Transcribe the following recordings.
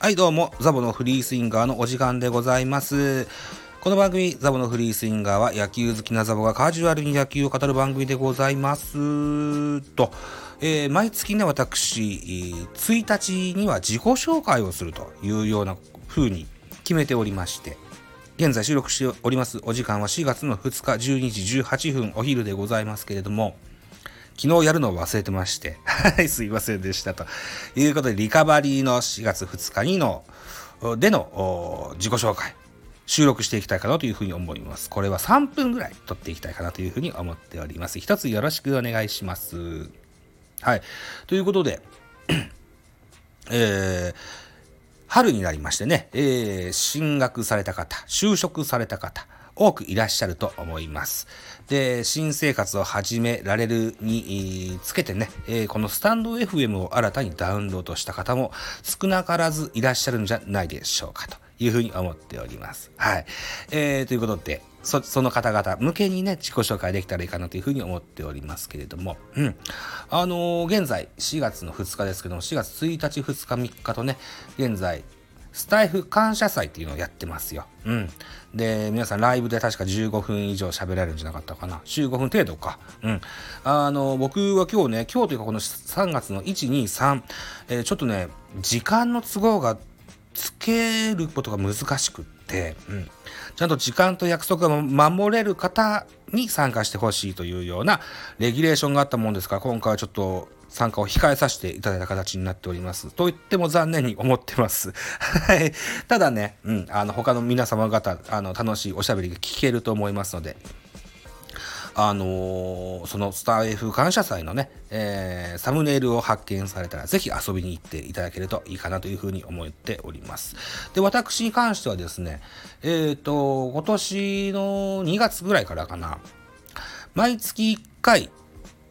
はい、どうも、ザボのフリースインガーのお時間でございます。この番組、ザボのフリースインガーは野球好きなザボがカジュアルに野球を語る番組でございます。と、えー毎月ね、私、1日には自己紹介をするというような風に決めておりまして、現在収録しておりますお時間は4月の2日12時18分お昼でございますけれども、昨日やるのを忘れてまして、はい、すいませんでした。ということで、リカバリーの4月2日にの、での自己紹介、収録していきたいかなというふうに思います。これは3分ぐらい撮っていきたいかなというふうに思っております。一つよろしくお願いします。はい。ということで、えー春になりましてね、えー進学された方、就職された方、多くいらっしゃると思います。で、新生活を始められるにつけてね、えこのスタンド FM を新たにダウンロードした方も少なからずいらっしゃるんじゃないでしょうかというふうに思っております。はい。えーということで、そその方々向けにね、自己紹介できたらいいかなというふうに思っておりますけれども、うん。あのー現在、4月の2日ですけども、4月1日、2日、3日とね、現在、スタイフ感謝祭っていうのをやってますよ。うん。で、皆さんライブで確か15分以上喋られるんじゃなかったかな。15分程度か。うん。あの、僕は今日ね、今日というかこの3月の1、2、3、えーちょっとね、時間の都合がつけることが難しくって、うん。ちゃんと時間と約束が守れる方に参加してほしいというようなレギュレーションがあったもんですから、今回はちょっと参加を控えさせていただいた形になっております。と言っても残念に思ってます。はい。ただね、うん、あの、他の皆様方、あの、楽しいおしゃべりが聞けると思いますので、あのーそのスター F 感謝祭のね、えーサムネイルを発見されたら、ぜひ遊びに行っていただけるといいかなというふうに思っております。で、私に関してはですね、えっ、と、今年の2月ぐらいからかな、毎月1回、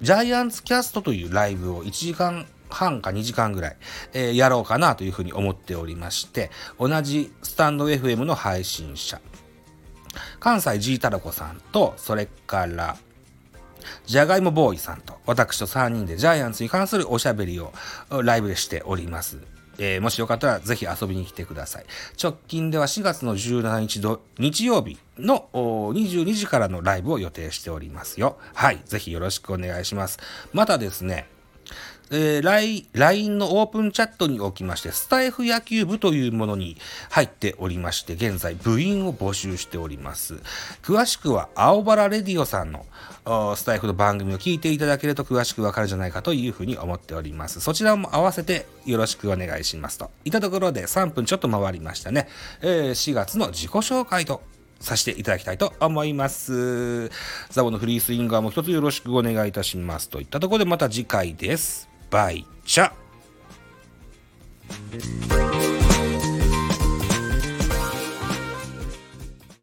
ジャイアンツキャストというライブを1時間半か2時間ぐらい、えーやろうかなというふうに思っておりまして、同じスタンド FM の配信者、関西 G タラコさんと、それから、じゃがいもボーイさんと、私と3人でジャイアンツに関するおしゃべりをライブでしております。えーもしよかったらぜひ遊びに来てください。直近では4月の17日土日曜日の22時からのライブを予定しておりますよ。はい。ぜひよろしくお願いします。またですね、えー、LINE のオープンチャットにおきまして、スタイフ野球部というものに入っておりまして、現在部員を募集しております。詳しくは、青原レディオさんのスタイフの番組を聞いていただけると詳しくわかるじゃないかというふうに思っております。そちらも合わせてよろしくお願いしますと。いったところで3分ちょっと回りましたね。えー4月の自己紹介とさせていただきたいと思います。ザボのフリースインガーも一つよろしくお願いいたします。といったところでまた次回です。バイチャ